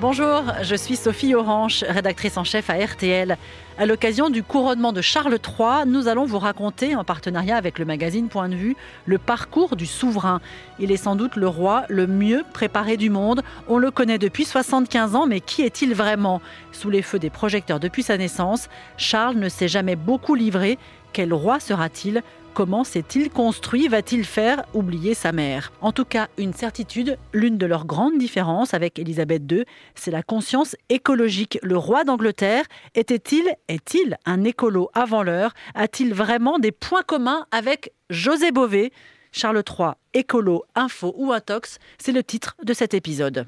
Bonjour, je suis Sophie Orange, rédactrice en chef à RTL. À l'occasion du couronnement de Charles III, nous allons vous raconter, en partenariat avec le magazine Point de vue, le parcours du souverain. Il est sans doute le roi le mieux préparé du monde. On le connaît depuis 75 ans, mais qui est-il vraiment? Sous les feux des projecteurs depuis sa naissance, Charles ne s'est jamais beaucoup livré. Quel roi sera-t-il? Comment s'est-il construit Va-t-il faire oublier sa mère? En tout cas, une certitude, l'une de leurs grandes différences avec Élisabeth II, c'est la conscience écologique. Le roi d'Angleterre était-il, est-il un écolo avant l'heure? A-t-il vraiment des points communs avec José Bové? Charles III, écolo, info ou intox, c'est le titre de cet épisode.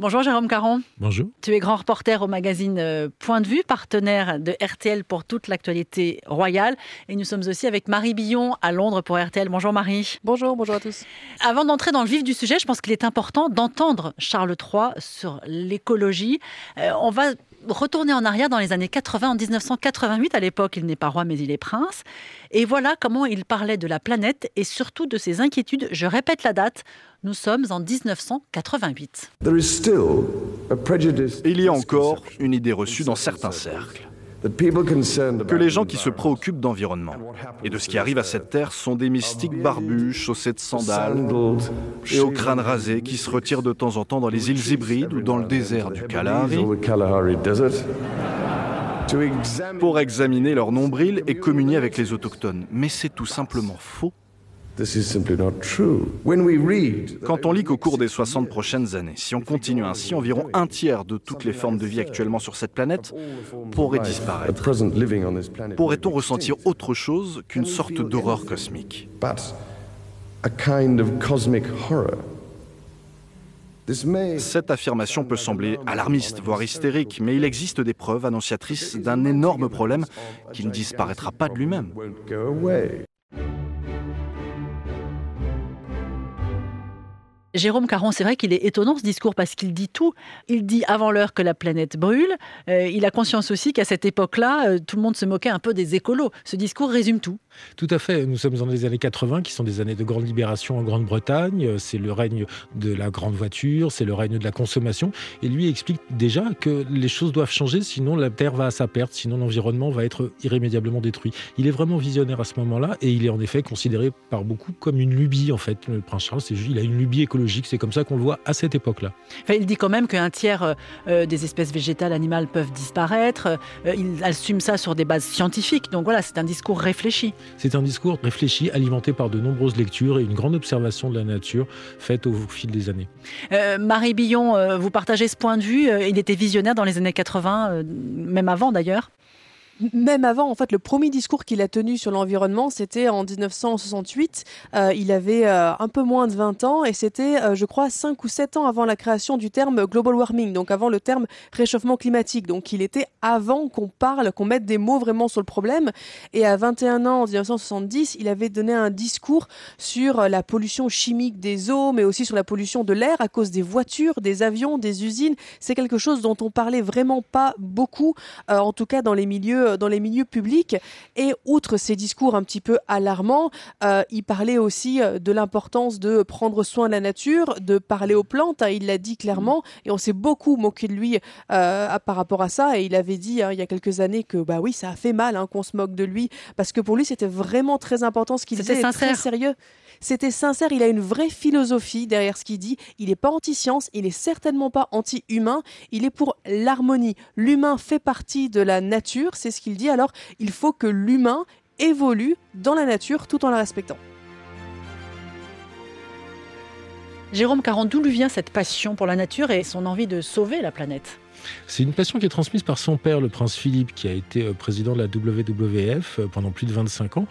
Bonjour Jérôme Caron. Bonjour. Tu es grand reporter au magazine euh, Point de vue, partenaire de RTL pour toute l'actualité royale. Et nous sommes aussi avec Marie Billon à Londres pour RTL. Bonjour Marie. Bonjour, bonjour à tous. Avant d'entrer dans le vif du sujet, je pense qu'il est important d'entendre Charles III sur l'écologie. Euh, on va retourner en arrière dans les années 80, en 1988. À l'époque, il n'est pas roi, mais il est prince. Et voilà comment il parlait de la planète et surtout de ses inquiétudes. Je répète la date. Nous sommes en 1988. Il y a encore une idée reçue dans certains cercles que les gens qui se préoccupent d'environnement et de ce qui arrive à cette terre sont des mystiques barbus, chaussés de sandales et au crâne rasé qui se retirent de temps en temps dans les îles hybrides ou dans le désert du Kalahari pour examiner leur nombril et communier avec les autochtones. Mais c'est tout simplement faux. Quand on lit qu'au cours des 60 prochaines années, si on continue ainsi, environ un tiers de toutes les formes de vie actuellement sur cette planète pourraient disparaître. Pourrait-on ressentir autre chose qu'une sorte d'horreur cosmique? Cette affirmation peut sembler alarmiste, voire hystérique, mais il existe des preuves annonciatrices d'un énorme problème qui ne disparaîtra pas de lui-même. Jérôme Caron, c'est vrai qu'il est étonnant ce discours parce qu'il dit tout. Il dit avant l'heure que la planète brûle. Euh, il a conscience aussi qu'à cette époque-là, euh, tout le monde se moquait un peu des écolos. Ce discours résume tout. Tout à fait. Nous sommes dans les années 80, qui sont des années de grande libération en Grande-Bretagne. C'est le règne de la grande voiture, c'est le règne de la consommation. Et lui explique déjà que les choses doivent changer, sinon la Terre va à sa perte, sinon l'environnement va être irrémédiablement détruit. Il est vraiment visionnaire à ce moment-là, et il est en effet considéré par beaucoup comme une lubie, en fait. Le prince Charles, il a une lubie écologique c'est comme ça qu'on le voit à cette époque-là. il dit quand même qu'un tiers euh, euh, des espèces végétales, animales peuvent disparaître. Euh, il assume ça sur des bases scientifiques. Donc voilà, c'est un discours réfléchi. C'est un discours réfléchi, alimenté par de nombreuses lectures et une grande observation de la nature faite au fil des années. Marie Billon, vous partagez ce point de vue. il était visionnaire dans les années 80, même avant d'ailleurs même avant, en fait, le premier discours qu'il a tenu sur l'environnement, c'était en 1968. Euh, il avait euh, un peu moins de 20 ans et c'était, euh, je crois, 5 ou 7 ans avant la création du terme global warming, donc avant le terme réchauffement climatique. Donc il était avant qu'on parle, qu'on mette des mots vraiment sur le problème. Et à 21 ans, en 1970, il avait donné un discours sur la pollution chimique des eaux, mais aussi sur la pollution de l'air à cause des voitures, des avions, des usines. C'est quelque chose dont on parlait vraiment pas beaucoup, en tout cas dans les milieux dans les milieux publics. Et outre ces discours un petit peu alarmants, euh, il parlait aussi euh, de l'importance de prendre soin de la nature, de parler aux plantes. Hein, il l'a dit clairement, et on s'est beaucoup moqué de lui euh, par rapport à ça. Et il avait dit hein, il y a quelques années que bah oui, ça a fait mal hein, qu'on se moque de lui, parce que pour lui c'était vraiment très important ce qu'il disait, très sérieux. C'était sincère, il a une vraie philosophie derrière ce qu'il dit. Il n'est pas anti-science, il est certainement pas anti-humain, il est pour l'harmonie. L'humain fait partie de la nature, c'est ce qu'il dit. Alors, il faut que l'humain évolue dans la nature tout en la respectant. Jérôme Caron, d'où lui vient cette passion pour la nature et son envie de sauver la planète? C'est une passion qui est transmise par son père, le prince Philippe, qui a été euh, président de la WWF euh, pendant plus de 25 ans.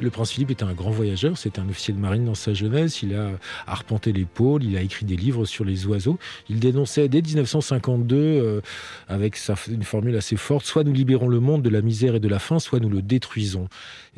Le prince Philippe était un grand voyageur, c'était un officier de marine dans sa jeunesse, il a arpenté les pôles, il a écrit des livres sur les oiseaux. Il dénonçait dès 1952, euh, avec une formule assez forte, soit nous libérons le monde de la misère et de la faim, soit nous le détruisons.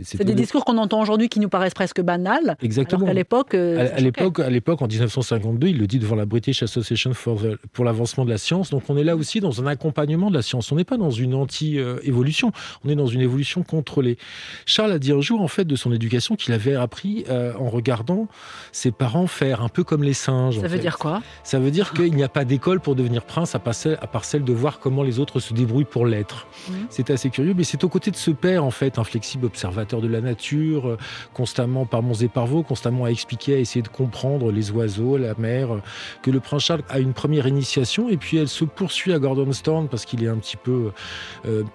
C'est des discours qu'on entend aujourd'hui qui nous paraissent presque banals. Exactement. à l'époque, à, l'époque, à l'époque, en 1952, il le dit devant la British Association for pour l'avancement de la science. Donc on est là aussi aussi dans un accompagnement de la science. On n'est pas dans une anti-évolution, on est dans une évolution contrôlée. Charles a dit un jour, en fait, de son éducation qu'il avait appris euh, en regardant ses parents faire, un peu comme les singes. Ça veut dire quoi? Ça veut dire qu'il n'y a pas d'école pour devenir prince, à part, celle, à part celle de voir comment les autres se débrouillent pour l'être. Mmh. C'est assez curieux, mais c'est aux côtés de ce père, en fait, un flexible observateur de la nature, euh, constamment par monts et par vaux, constamment à expliquer, à essayer de comprendre les oiseaux, la mer, euh, que le prince Charles a une première initiation, et puis elle se poursuit à Gordonstown parce qu'il est un petit peu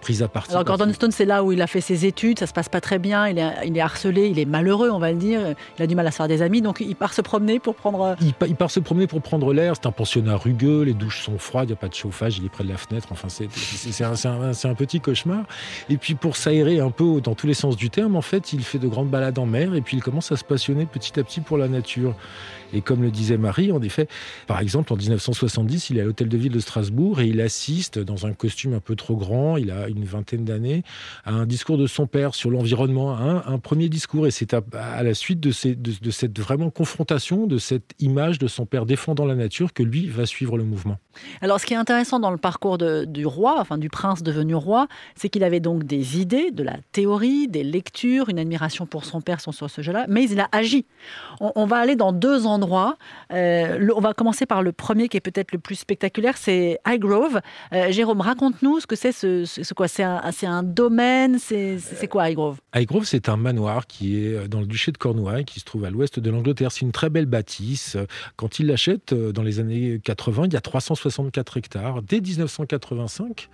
pris à partie. Alors Gordonstown, c'est là où il a fait ses études, ça se passe pas très bien, il est, il est harcelé, il est malheureux, on va le dire, il a du mal à se faire des amis, donc il part se promener pour prendre... Euh, il, part se promener pour prendre l'air, c'est un pensionnat rugueux, les douches sont froides, il n'y a pas de chauffage, il est près de la fenêtre, enfin c'est un, un, petit cauchemar. Et puis pour s'aérer un peu dans tous les sens du terme, en fait, il fait de grandes balades en mer, et puis il commence à se passionner petit à petit pour la nature. Et comme le disait Marie, en effet, par exemple, en 1970, il est à l'hôtel de ville de Strasbourg et il assiste dans un costume un peu trop grand, il a une vingtaine d'années, à un discours de son père sur l'environnement, un, premier discours. Et c'est à, la suite de, de, cette vraiment confrontation, de cette image de son père défendant la nature, que lui va suivre le mouvement. Alors, ce qui est intéressant dans le parcours du roi, enfin du prince devenu roi, c'est qu'il avait donc des idées, de la théorie, des lectures, une admiration pour son père sur ce sujet-là, mais il a agi. On, va aller dans deux endroits. Euh, on va commencer par le premier qui est peut-être le plus spectaculaire, c'est Highgrove. Euh, Jérôme, raconte-nous ce que c'est. Ce, quoi C'est un, un, domaine. C'est quoi Highgrove? Highgrove, c'est un manoir qui est dans le duché de Cornouailles, qui se trouve à l'ouest de l'Angleterre. C'est une très belle bâtisse. Quand il l'achète dans les années 80, il y a 364 hectares. Dès 1985.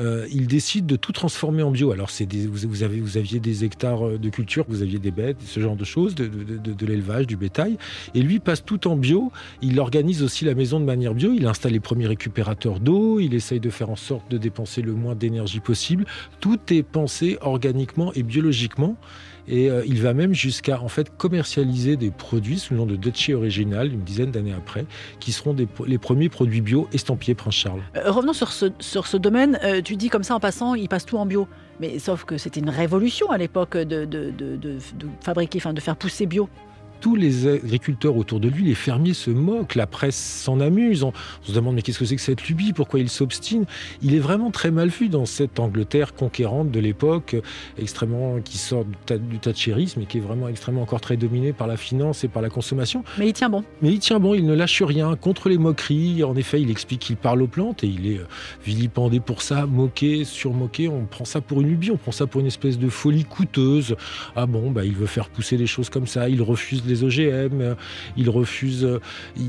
Euh, il décide de tout transformer en bio. Alors, c'est vous aviez des hectares euh, de culture, vous aviez des bêtes, ce genre de choses, de, de, l'élevage, du bétail. Et lui passe tout en bio. Il organise aussi la maison de manière bio. Il installe les premiers récupérateurs d'eau. Il essaye de faire en sorte de dépenser le moins d'énergie possible. Tout est pensé organiquement et biologiquement. Et euh, il va même jusqu'à en fait commercialiser des produits sous le nom de Dutchy Original une dizaine d'années après, qui seront les premiers produits bio estampillés Prince Charles. Euh, revenons sur ce, sur ce domaine. Euh, tu dis comme ça en passant, il passe tout en bio. Mais sauf que c'était une révolution à l'époque de, de, de, de, fabriquer, enfin de faire pousser bio tous les agriculteurs autour de lui, les fermiers se moquent, la presse s'en amuse. On, se demande mais qu'est-ce que c'est que cette lubie Pourquoi il s'obstine? Il est vraiment très mal vu dans cette Angleterre conquérante de l'époque, extrêmement qui sort du, thatchérisme et qui est vraiment extrêmement encore très dominée par la finance et par la consommation. Mais il tient bon. Mais il tient bon, il ne lâche rien contre les moqueries. En effet, il explique qu'il parle aux plantes et il est euh, vilipendé pour ça, moqué, surmoqué. On prend ça pour une lubie, on prend ça pour une espèce de folie coûteuse. Ah bon, bah il veut faire pousser les choses comme ça, il refuse les OGM, euh, il refuse euh,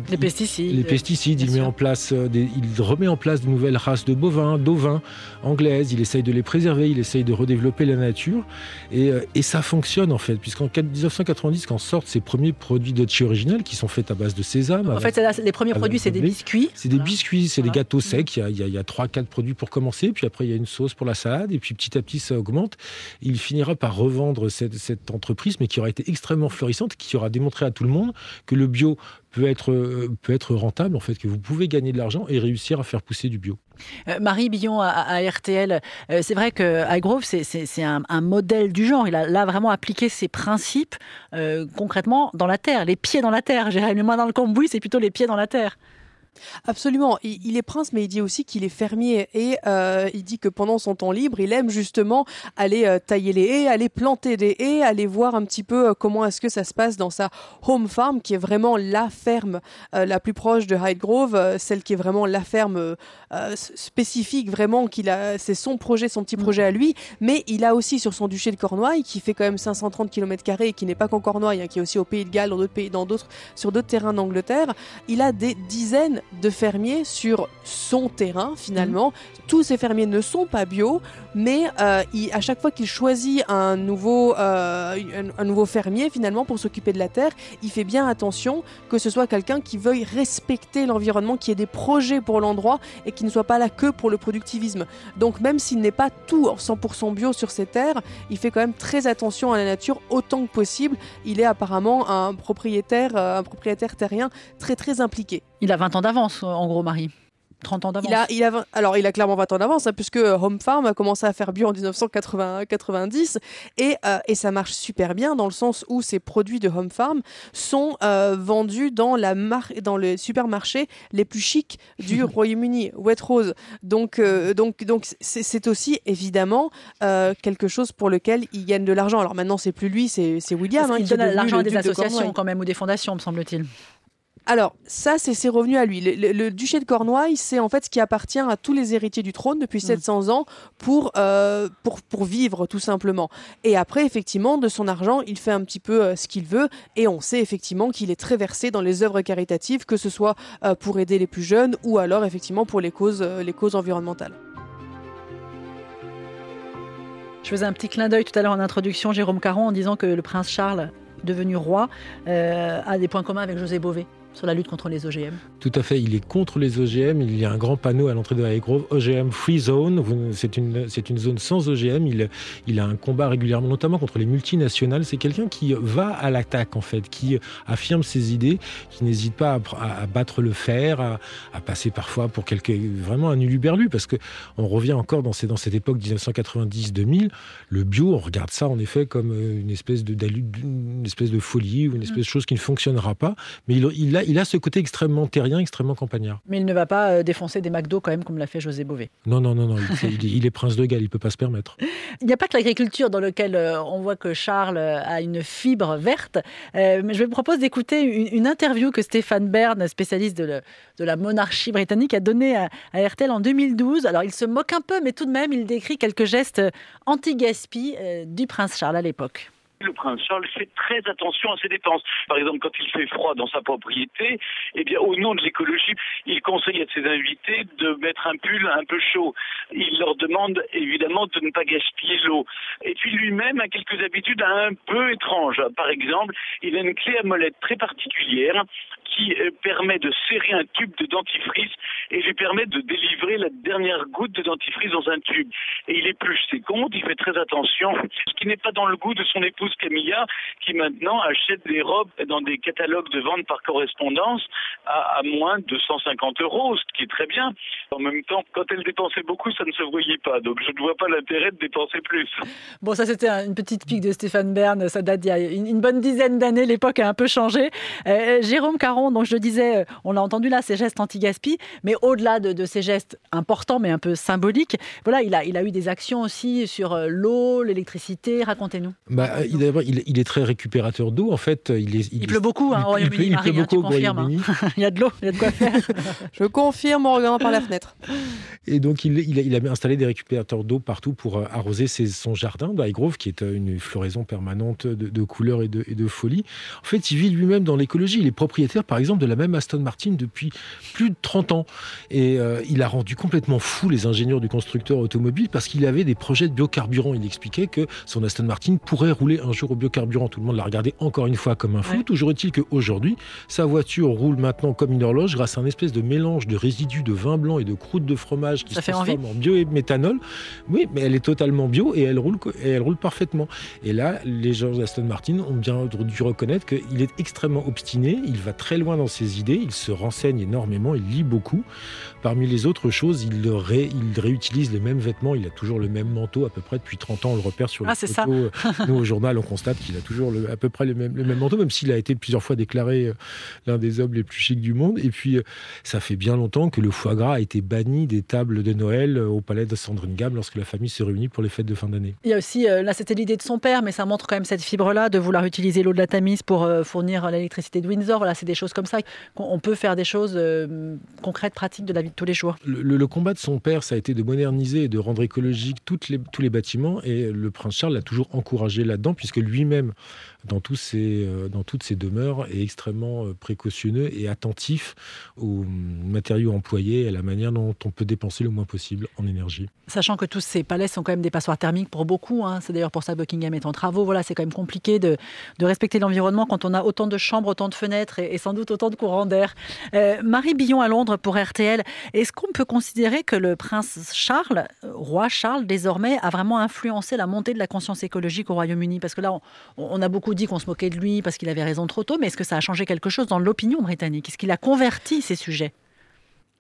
les pesticides. Les pesticides, il met en place, euh, il remet en place de nouvelles races de bovins, d'ovins anglaises. Il essaye de les préserver, il essaye de redévelopper la nature, et, ça fonctionne en fait, puisqu'en 1990, quand sortent ces premiers produits Dutchy original qui sont faits à base de sésame. En fait, les premiers produits, c'est des biscuits. C'est des biscuits, c'est des gâteaux secs. Il y a trois, quatre produits pour commencer, puis après il y a une sauce pour la salade, et puis petit à petit ça augmente. Il finira par revendre cette, cette entreprise, mais qui aura été extrêmement florissante, qui aura démontrer à tout le monde que le bio peut être, euh, peut être rentable, en fait, que vous pouvez gagner de l'argent et réussir à faire pousser du bio. Euh, Marie Billon à, RTL, euh, c'est vrai que Highgrove, c'est un, un, modèle du genre. Il a là vraiment appliqué ses principes concrètement dans la terre, les pieds dans la terre. J'irais moins dans le cambouis, c'est plutôt les pieds dans la terre. Absolument. Il, est prince, mais il dit aussi qu'il est fermier. Et euh, il dit que pendant son temps libre, il aime justement aller euh, tailler les haies, aller planter des haies, aller voir un petit peu euh, comment est-ce que ça se passe dans sa home farm, qui est vraiment la ferme la plus proche de Hyde Grove, celle qui est vraiment la ferme spécifique, vraiment, qu'il a, c'est son projet, son petit projet à lui. Mais il a aussi sur son duché de Cornouailles, qui fait quand même 530 km et qui n'est pas qu'en Cornouailles, hein, qui est aussi au Pays de Galles, dans d'autres pays, dans d'autres, sur d'autres terrains d'Angleterre, il a des dizaines de fermiers sur son terrain finalement. Mhm. Tous ces fermiers ne sont pas bio, mais euh, à chaque fois qu'il choisit un nouveau, euh, un, nouveau fermier finalement pour s'occuper de la terre, il fait bien attention que ce soit quelqu'un qui veuille respecter l'environnement, qui ait des projets pour l'endroit et qui ne soit pas là que pour le productivisme. Donc même s'il n'est pas tout 100% bio sur ses terres, il fait quand même très attention à la nature autant que possible. Il est apparemment un propriétaire, euh, un propriétaire terrien très très impliqué. Il a 20 ans d'avance, en gros, Marie. 30 ans d'avance. Il a, il a, alors, il a clairement 20 ans d'avance, hein, puisque Home Farm a commencé à faire bio en 1990 et, euh, et ça marche super bien dans le sens où ces produits de Home Farm sont euh, vendus dans, la mar dans les supermarchés les plus chics du Royaume-Uni, Waitrose. Donc, euh, donc, donc c'est aussi évidemment quelque chose pour lequel il gagne de l'argent. Alors maintenant, c'est plus lui, c'est William. Hein, il donne l'argent à des associations quand même ou des fondations, me semble-t-il. Alors, ça, c'est ses revenus à lui. Le, duché de Cornouailles, c'est en fait ce qui appartient à tous les héritiers du trône depuis 700 mm. ans pour, euh, pour, pour vivre, tout simplement. Et après, effectivement, de son argent, il fait un petit peu euh, ce qu'il veut. Et on sait effectivement qu'il est très versé dans les œuvres caritatives, que ce soit euh, pour aider les plus jeunes ou alors, effectivement, pour les causes, les causes environnementales. Je faisais un petit clin d'œil tout à l'heure en introduction, Jérôme Caron, en disant que le prince Charles, devenu roi, a des points communs avec José Bové sur la lutte contre les OGM Tout à fait, il est contre les OGM. Il y a un grand panneau à l'entrée de la Grove, OGM Free Zone. C'est une, c'est une zone sans OGM. Il, il a un combat régulièrement, notamment contre les multinationales. C'est quelqu'un qui va à l'attaque, en fait, qui affirme ses idées, qui n'hésite pas à, battre le fer, à, passer parfois pour quelque, vraiment un uluberlu, parce que on revient encore dans, ces, dans cette époque 1990-2000. Le bio, on regarde ça en effet comme une espèce de, une espèce de folie ou une espèce de chose qui ne fonctionnera pas. Mais il, il a il a ce côté extrêmement terrien, extrêmement campagnard. Mais il ne va pas euh, défoncer des McDo quand même, comme l'a fait José Bové. Non, non, non, non. Il, est prince de Galles, il ne peut pas se permettre. Il n'y a pas que l'agriculture dans laquelle euh, on voit que Charles euh, a une fibre verte. mais je vous propose d'écouter une, interview que Stéphane Bern, spécialiste de, la monarchie britannique, a donnée à, RTL en 2012. Alors il se moque un peu, mais tout de même, il décrit quelques gestes anti-gaspi du prince Charles à l'époque prince Charles fait très attention à ses dépenses. Par exemple, quand il fait froid dans sa propriété, eh bien, au nom de l'écologie, il conseille à ses invités de mettre un pull un peu chaud. Il leur demande évidemment de ne pas gaspiller l'eau. Et puis lui-même a quelques habitudes un peu étranges. Par exemple, il a une clé à molette très particulière qui euh, permet de serrer un tube de dentifrice et lui permet de délivrer la dernière goutte de dentifrice dans un tube. Et il épluche ses comptes, il fait très attention, ce qui n'est pas dans le goût de son épouse Camilla, qui maintenant achète des robes dans des catalogues de vente par correspondance à, moins de 150 euros, ce qui est très bien. En même temps, quand elle dépensait beaucoup, ça ne se voyait pas. Donc je ne vois pas l'intérêt de dépenser plus. Bon, ça c'était une petite pique de Stéphane Bern. Ça date d'il y a une, bonne dizaine d'années. L'époque a un peu changé. Euh, Jérôme Caron, donc je le disais, euh, on l'a entendu là, ces gestes anti-gaspi. Mais au-delà de, ces gestes importants, mais un peu symboliques, voilà, il a, il a eu des actions aussi sur euh, l'eau, l'électricité. Racontez-nous. Bah, il, il, est très récupérateur d'eau. En fait, il, est, il, pleut beaucoup hein, au Royaume-Uni. Il, pleut hein, beaucoup au Royaume-Uni. il y a de l'eau, il y a de quoi faire. Je confirme en regardant par la fenêtre. Et donc, il, il, a, installé des récupérateurs d'eau partout pour euh, arroser son jardin d'Highgrove, qui est euh, une floraison permanente de, couleurs et de, et de, folie. En fait, il vit lui-même dans l'écologie. Il est propriétaire, par exemple, de la même Aston Martin depuis plus de 30 ans. Et euh, il a rendu complètement fou les ingénieurs du constructeur automobile parce qu'il avait des projets de biocarburant. Il expliquait que son Aston Martin pourrait rouler un jour au biocarburant. Tout le monde l'a regardé encore une fois comme un fou. Toujours est-il qu'aujourd'hui, sa voiture roule maintenant comme une horloge grâce à un espèce de mélange de résidus de vin blanc et de croûte de fromage qui se transforme en bio et méthanol. Oui, mais elle est totalement bio et elle roule, et elle roule parfaitement. Et là, les gens d'Aston Martin ont bien dû reconnaître qu'il est extrêmement obstiné, il va très loin dans ses idées, il se renseigne énormément, il lit beaucoup. Parmi les autres choses, il, il réutilise les mêmes vêtements, il a toujours le même manteau à peu près depuis 30 ans, on le repère sur ah, les photos. Nous, au journal, on constate qu'il a toujours à peu près le même, le même manteau, même s'il a été plusieurs fois déclaré euh, l'un des hommes les plus chics du monde. Et puis, euh, ça fait bien longtemps que le foie gras a été banni des tables de Noël euh, au palais de Sandringham lorsque la famille se réunit pour les fêtes de fin d'année. Il y a aussi, là c'était l'idée de son père, mais ça montre quand même cette fibre-là de vouloir utiliser l'eau de la Tamise pour fournir l'électricité de Windsor. Voilà, c'est des choses comme ça. On peut faire des choses concrètes, pratiques de la vie de tous les jours. Le, combat de son père, ça a été de moderniser et de rendre écologique toutes les, tous les bâtiments. Et le prince Charles l'a toujours encouragé là-dedans, puisque lui-même euh, dans toutes ces demeures est extrêmement euh, précautionneux et attentif aux matériaux employés et à la manière dont on peut dépenser le moins possible en énergie. Sachant que tous ces palais sont quand même des passoires thermiques pour beaucoup, hein. c'est d'ailleurs pour ça que Buckingham est en travaux, voilà, c'est quand même compliqué de, de respecter l'environnement quand on a autant de chambres, autant de fenêtres et, sans doute autant de courants d'air. Euh, Marie Billon à Londres pour RTL, est-ce qu'on peut considérer que le prince Charles, roi Charles désormais, a vraiment influencé la montée de la conscience écologique au Royaume-Uni? Parce que là, on, on a beaucoup dit qu'on se moquait de lui parce qu'il avait raison trop tôt, mais est-ce que ça a changé quelque chose dans l'opinion britannique? Est-ce qu'il a converti ces sujets?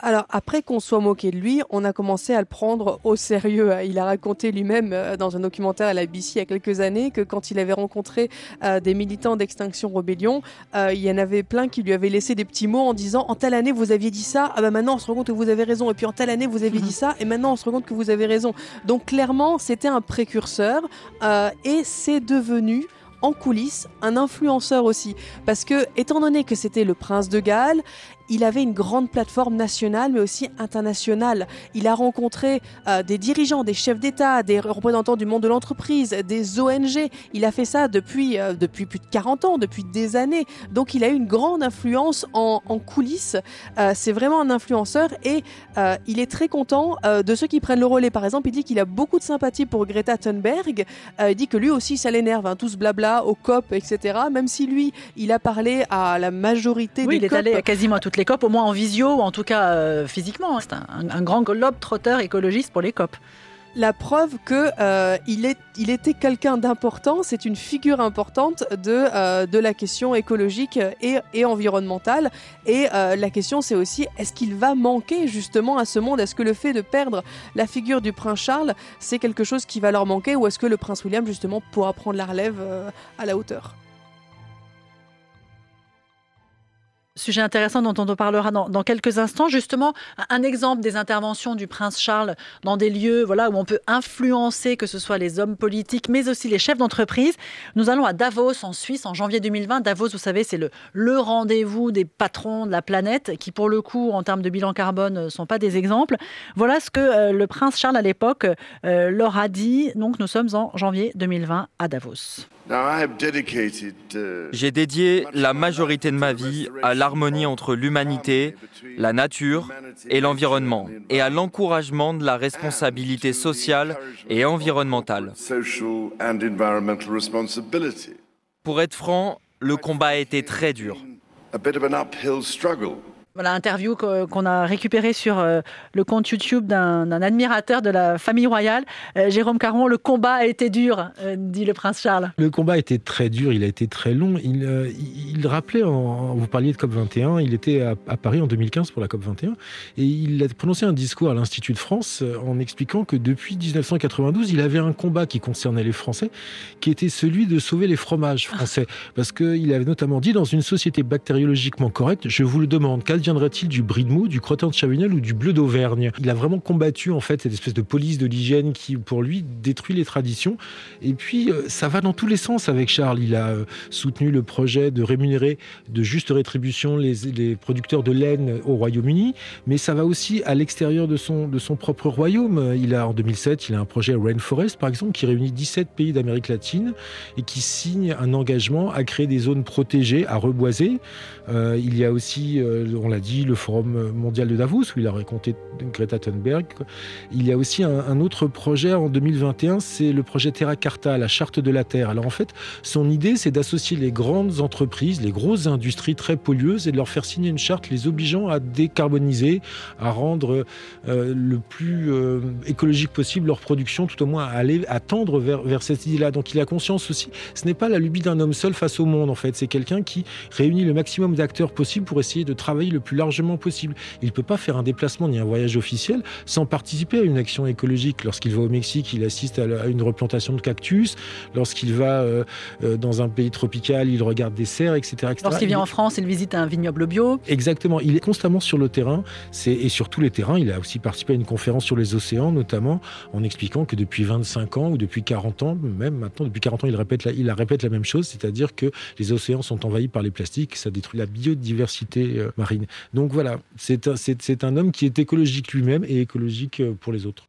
Alors après qu'on soit moqué de lui, on a commencé à le prendre au sérieux. Il a raconté lui-même euh, dans un documentaire à la BBC il y a quelques années que quand il avait rencontré euh, des militants d'Extinction Rebellion, euh, il y en avait plein qui lui avaient laissé des petits mots en disant en telle année vous aviez dit ça, ah bah maintenant on se rend compte que vous avez raison, et puis en telle année vous avez dit ça, et maintenant on se rend compte que vous avez raison. Donc clairement c'était un précurseur et c'est devenu en coulisses un influenceur aussi. Parce que, étant donné que c'était le prince de Galles, il avait une grande plateforme nationale mais aussi internationale. Il a rencontré euh, des dirigeants, des chefs d'État, des représentants du monde de l'entreprise, des ONG. Il a fait ça depuis, euh, depuis plus de 40 ans, depuis des années. Donc il a eu une grande influence en, coulisses. Euh, c'est vraiment un influenceur et il est très content de ceux qui prennent le relais. Par exemple, il dit qu'il a beaucoup de sympathie pour Greta Thunberg. il dit que lui aussi ça l'énerve, hein, tout ce blabla au COP, etc. Même si lui, il a parlé à la majorité oui, des il est allé quasiment à toutes les COP, au moins en visio, ou en tout cas euh, physiquement. C'est un, grand globe trotteur écologiste pour les COP la preuve que euh, était quelqu'un d'important, c'est une figure importante de, euh, de la question écologique et, et environnementale. Et la question c'est aussi est-ce qu'il va manquer justement à ce monde? Est-ce que le fait de perdre la figure du prince Charles, c'est quelque chose qui va leur manquer? Ou est-ce que le prince William justement pourra prendre la relève à la hauteur? Sujet intéressant dont on parlera dans, dans, quelques instants. Justement, un exemple des interventions du prince Charles dans des lieux voilà, où on peut influencer, que ce soit les hommes politiques, mais aussi les chefs d'entreprise. Nous allons à Davos, en Suisse, en janvier 2020. Davos, vous savez, c'est le, le rendez-vous des patrons de la planète, qui pour le coup, en termes de bilan carbone, ne sont pas des exemples. Voilà ce que euh, le prince Charles, à l'époque, euh, leur a dit. Donc, nous sommes en janvier 2020 à Davos. J'ai dédié la majorité de ma vie à l'harmonie entre l'humanité, la nature et l'environnement, et à l'encouragement de la responsabilité sociale et environnementale. Pour être franc, le combat a été très dur. Voilà, interview qu'on a récupéré sur euh, le compte YouTube d'un admirateur de la famille royale. Euh, Jérôme Caron, le combat a été dur, euh, dit le prince Charles. Le combat a été très dur, il a été très long. Il, il rappelait, en, vous parliez de COP21, il était à, à, Paris en 2015 pour la COP21, et il a prononcé un discours à l'Institut de France en expliquant que depuis 1992, il avait un combat qui concernait les Français, qui était celui de sauver les fromages français. Parce qu'il avait notamment dit, dans une société bactériologiquement correcte, je vous le demande, viendrait-il du brie de mou, du crottin de Chavinel ou du bleu d'Auvergne? Il a vraiment combattu en fait cette espèce de police de l'hygiène qui, pour lui, détruit les traditions. Et puis, euh, ça va dans tous les sens avec Charles. Il a euh, soutenu le projet de rémunérer de juste rétribution les, les producteurs de laine au Royaume-Uni, mais ça va aussi à l'extérieur de son, de son propre royaume. Il a en 2007, il a un projet Rainforest, par exemple, qui réunit 17 pays d'Amérique latine et qui signe un engagement à créer des zones protégées, à reboiser. Euh, il y a aussi, on l'a dit, le Forum mondial de Davos, où il a raconté Greta Thunberg. Il y a aussi un, autre projet en 2021, c'est le projet Terra Carta, la charte de la Terre. Alors en fait, son idée, c'est d'associer les grandes entreprises, les grosses industries très pollueuses, et de leur faire signer une charte les obligeant à décarboniser, à rendre euh, le plus euh, écologique possible leur production, tout au moins à aller à tendre vers, vers cette idée-là. Donc il a conscience aussi, ce n'est pas la lubie d'un homme seul face au monde, en fait. C'est quelqu'un qui réunit le maximum d'acteurs possibles pour essayer de travailler le plus largement possible. Il ne peut pas faire un déplacement ni un voyage officiel sans participer à une action écologique. Lorsqu'il va au Mexique, il assiste à une replantation de cactus. Lorsqu'il va euh, euh, dans un pays tropical, il regarde des serres, etc. Lorsqu'il vient en France, il visite un vignoble bio. Exactement. Il est constamment sur le terrain et sur tous les terrains. Il a aussi participé à une conférence sur les océans, notamment en expliquant que depuis 25 ans ou depuis 40 ans, même maintenant, depuis 40 ans, il répète la, il répète la même chose, c'est-à-dire que les océans sont envahis par les plastiques, ça détruit la biodiversité euh, marine. Donc voilà, c'est un, homme qui est écologique lui-même et écologique euh, pour les autres.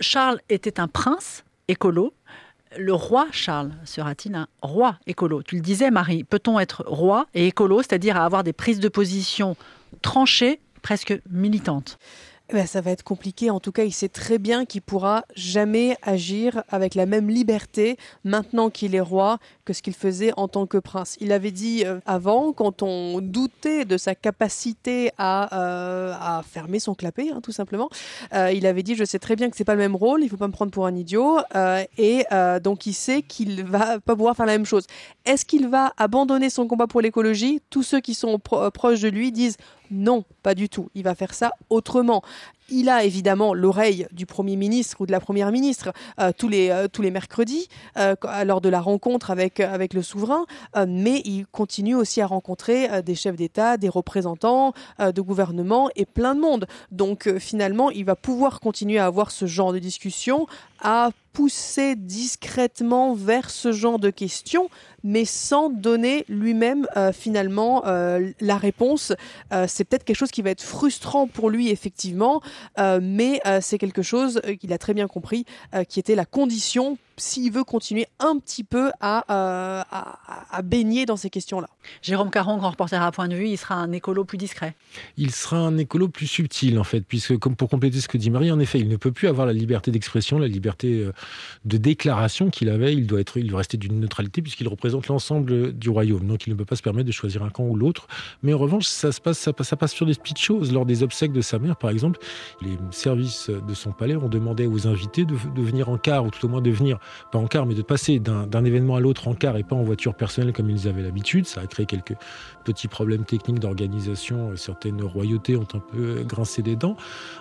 Charles était un prince écolo. Le roi Charles sera-t-il un roi écolo? Tu le disais, Marie, peut-on être roi et écolo, c'est-à-dire avoir des prises de position tranchées, presque militantes? Ben, ça va être compliqué. En tout cas, il sait très bien qu'il pourra jamais agir avec la même liberté maintenant qu'il est roi que ce qu'il faisait en tant que prince. Il avait dit euh, avant, quand on doutait de sa capacité à, euh, fermer son clapet, hein, tout simplement, euh, il avait dit Je sais très bien que c'est pas le même rôle, il faut pas me prendre pour un idiot. et donc, il sait qu'il va pas pouvoir faire la même chose. Est-ce qu'il va abandonner son combat pour l'écologie? Tous ceux qui sont proches de lui disent non, pas du tout. Il va faire ça autrement. Il a évidemment l'oreille du Premier ministre ou de la Première ministre euh, tous, les, euh, tous les mercredis euh, lors de la rencontre avec, avec le souverain, mais il continue aussi à rencontrer des chefs d'État, des représentants de gouvernement et plein de monde. Donc finalement, il va pouvoir continuer à avoir ce genre de discussion, à pousser discrètement vers ce genre de questions, mais sans donner lui-même finalement la réponse. c'est peut-être quelque chose qui va être frustrant pour lui, effectivement, euh, mais euh, c'est quelque chose euh, qu'il a très bien compris, qui était la condition s'il veut continuer un petit peu à, à, baigner dans ces questions-là. Jérôme Caron, grand reporter à point de vue, il sera un écolo plus discret. Il sera un écolo plus subtil, en fait, puisque, comme pour compléter ce que dit Marie, en effet, il ne peut plus avoir la liberté d'expression, la liberté de déclaration qu'il avait. Il doit, être, il doit rester d'une neutralité, puisqu'il représente l'ensemble du royaume. Donc, il ne peut pas se permettre de choisir un camp ou l'autre. Mais en revanche, ça, se passe, ça, ça passe sur des petites choses. Lors des obsèques de sa mère, par exemple, les services de son palais ont demandé aux invités de, de venir en car, ou tout au moins de venir pas en car, mais de passer d'un événement à l'autre en car et pas en voiture personnelle comme ils avaient l'habitude. Ça a créé quelques petits problèmes techniques d'organisation. Certaines royautés ont un peu grincé des dents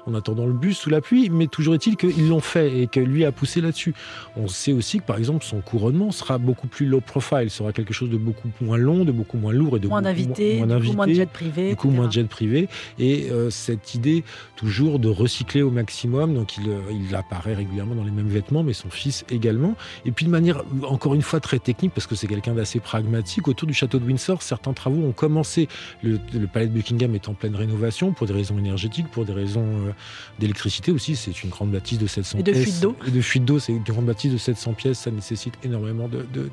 en attendant le bus sous la pluie, mais toujours est-il qu'ils l'ont fait et que lui a poussé là-dessus. On sait aussi que par exemple son couronnement sera beaucoup plus low profile, sera quelque chose de beaucoup moins long, de beaucoup moins lourd et de moins d'invités, moins, moins, moins, de jets privés, beaucoup moins de jets privés. Et euh, cette idée toujours de recycler au maximum, donc il, euh, il apparaît régulièrement dans les mêmes vêtements, mais son fils également. Et puis de manière, encore une fois, très technique, parce que c'est quelqu'un d'assez pragmatique, autour du château de Windsor, certains travaux ont commencé. Le, palais de Buckingham est en pleine rénovation pour des raisons énergétiques, pour des raisons euh, d'électricité aussi. C'est une grande bâtisse de 700 pièces. Et de fuite d'eau. Et de fuite d'eau, c'est une grande bâtisse de 700 pièces, ça nécessite énormément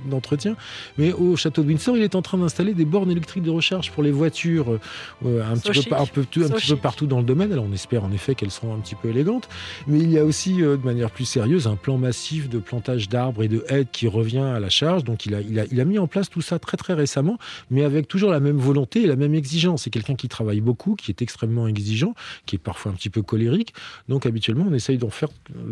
d'entretien. De, Mais au château de Windsor, il est en train d'installer des bornes électriques de recharge pour les voitures, euh, un, petit peu, un, peu, un petit peu partout dans le domaine. Alors on espère en effet qu'elles seront un petit peu élégantes. Mais il y a aussi, euh, de manière plus sérieuse, un plan massif de plantage d'arbres et de haies qui revient à la charge. Donc il a, mis en place tout ça très très récemment, mais avec toujours la même volonté et la même exigence. C'est quelqu'un qui travaille beaucoup, qui est extrêmement exigeant, qui est parfois un petit peu colérique. Donc habituellement, on essaye de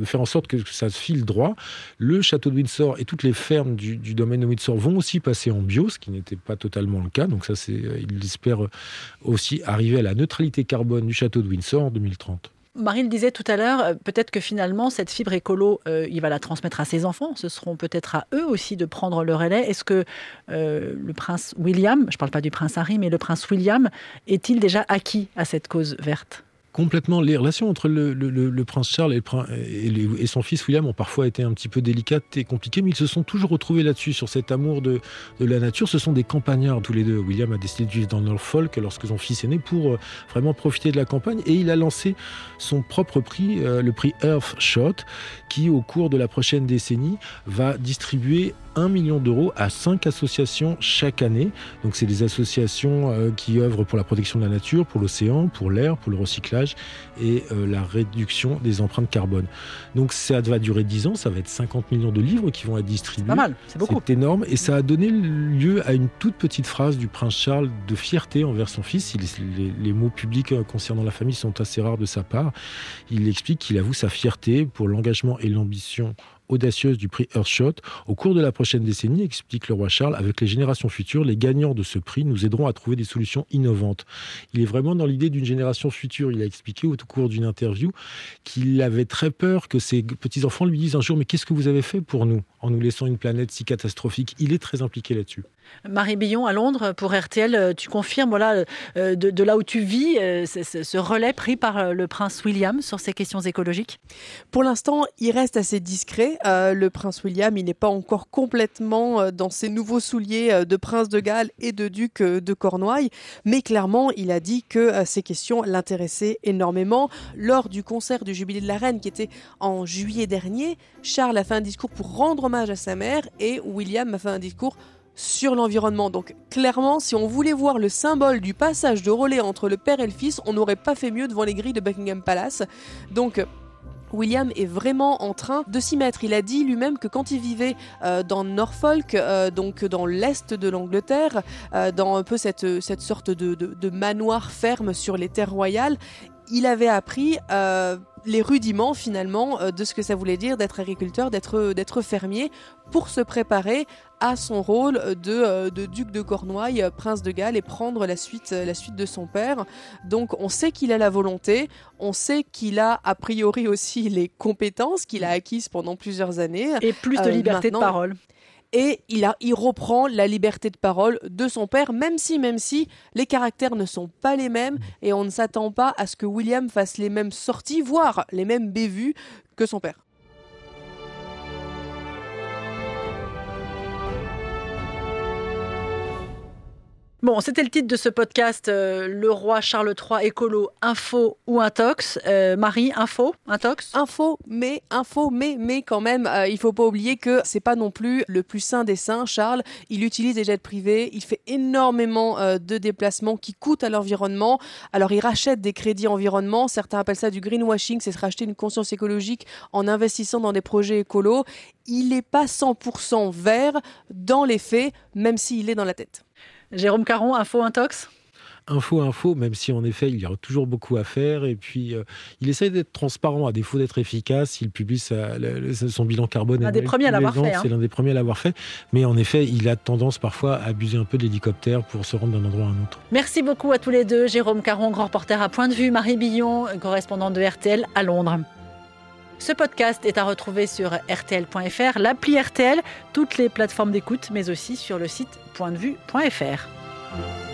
faire en sorte que ça file droit. Le château de Windsor et toutes les fermes du, domaine de Windsor vont aussi passer en bio, ce qui n'était pas totalement le cas. Donc ça, c'est, il espère aussi arriver à la neutralité carbone du château de Windsor en 2030. Marie le disait tout à l'heure, euh, peut-être que finalement, cette fibre écolo, euh, il va la transmettre à ses enfants. Ce seront peut-être à eux aussi de prendre le relais. Est-ce que euh, le prince William, je ne parle pas du prince Harry, mais le prince William, est-il déjà acquis à cette cause verte? Complètement. Les relations entre le, prince Charles et, son fils William ont parfois été un petit peu délicates et compliquées, mais ils se sont toujours retrouvés là-dessus, sur cet amour de, la nature. Ce sont des campagnards tous les deux. William a décidé de vivre dans Norfolk lorsque son fils est né pour euh, vraiment profiter de la campagne et il a lancé son propre prix, euh, le prix Earth Shot, qui au cours de la prochaine décennie va distribuer 1 million d'euros à 5 associations chaque année. Donc c'est des associations euh, qui œuvrent pour la protection de la nature, pour l'océan, pour l'air, pour le recyclage et euh, la réduction des empreintes carbone. Donc ça va durer 10 ans, ça va être 50 millions de livres qui vont être distribués. Pas mal, c'est beaucoup. C'est énorme et ça a donné lieu à une toute petite phrase du prince Charles de fierté envers son fils. les, les mots publics euh, concernant la famille sont assez rares de sa part. Il explique qu'il avoue sa fierté pour l'engagement et l'ambition audacieuse du prix Earthshot. Au cours de la prochaine décennie, explique le roi Charles, avec les générations futures, les gagnants de ce prix nous aideront à trouver des solutions innovantes. Il est vraiment dans l'idée d'une génération future. Il a expliqué au cours d'une interview qu'il avait très peur que ses petits-enfants lui disent un jour Mais qu'est-ce que vous avez fait pour nous en nous laissant une planète si catastrophique? Il est très impliqué là-dessus. Marie Billon à Londres pour RTL, euh, tu confirmes voilà, euh, de, là où tu vis euh, ce relais pris par le prince William sur ces questions écologiques? Pour l'instant, il reste assez discret. le prince William, il n'est pas encore complètement dans ses nouveaux souliers de prince de Galles et de duc de Cornouailles, mais clairement, il a dit que ces questions l'intéressaient énormément. Lors du concert du Jubilé de la Reine qui était en juillet dernier, Charles a fait un discours pour rendre hommage à sa mère et William a fait un discours sur l'environnement. Donc clairement, si on voulait voir le symbole du passage de relais entre le père et le fils, on n'aurait pas fait mieux devant les grilles de Buckingham Palace. Donc William est vraiment en train de s'y mettre. Il a dit lui-même que quand il vivait euh, dans Norfolk, euh, donc dans l'est de l'Angleterre, euh, dans un peu cette, cette sorte de, de, manoir ferme sur les terres royales, il avait appris les rudiments finalement euh, de ce que ça voulait dire d'être agriculteur, d'être d'être fermier pour se préparer à son rôle de, euh, de, duc de Cornouailles, euh, prince de Galles et prendre la suite la suite de son père. Donc on sait qu'il a la volonté, on sait qu'il a a priori aussi les compétences qu'il a acquises pendant plusieurs années et plus de liberté de parole et il, reprend la liberté de parole de son père, même si, même si les caractères ne sont pas les mêmes et on ne s'attend pas à ce que William fasse les mêmes sorties, voire les mêmes bévues que son père. Bon, c'était le titre de ce podcast, euh, Le roi Charles III écolo, info ou intox. Euh, Marie, info, intox? Info, mais, info, mais, mais quand même, euh, il faut pas oublier que c'est pas non plus le plus sain des saints, Charles. Il utilise des jets privés, il fait énormément de déplacements qui coûtent à l'environnement. Alors, il rachète des crédits environnement, certains appellent ça du greenwashing, c'est se racheter une conscience écologique en investissant dans des projets écolos. Il n'est pas 100% vert dans les faits, même s'il est dans la tête. Jérôme Caron, Info Intox? Info, info, même si en effet il y a toujours beaucoup à faire. Et puis euh, il essaie d'être transparent, à défaut d'être efficace. Il publie son bilan carbone. L'un des premiers à l'avoir fait. Hein. C'est l'un des premiers à l'avoir fait. Mais en effet, il a tendance parfois à abuser un peu de l'hélicoptère pour se rendre d'un endroit à un autre. Merci beaucoup à tous les deux. Jérôme Caron, grand reporter à Point de Vue. Marie Billon, correspondante de RTL à Londres. Ce podcast est à retrouver sur rtl.fr, l'appli RTL, toutes les plateformes d'écoute, mais aussi sur le site pointdevue.fr.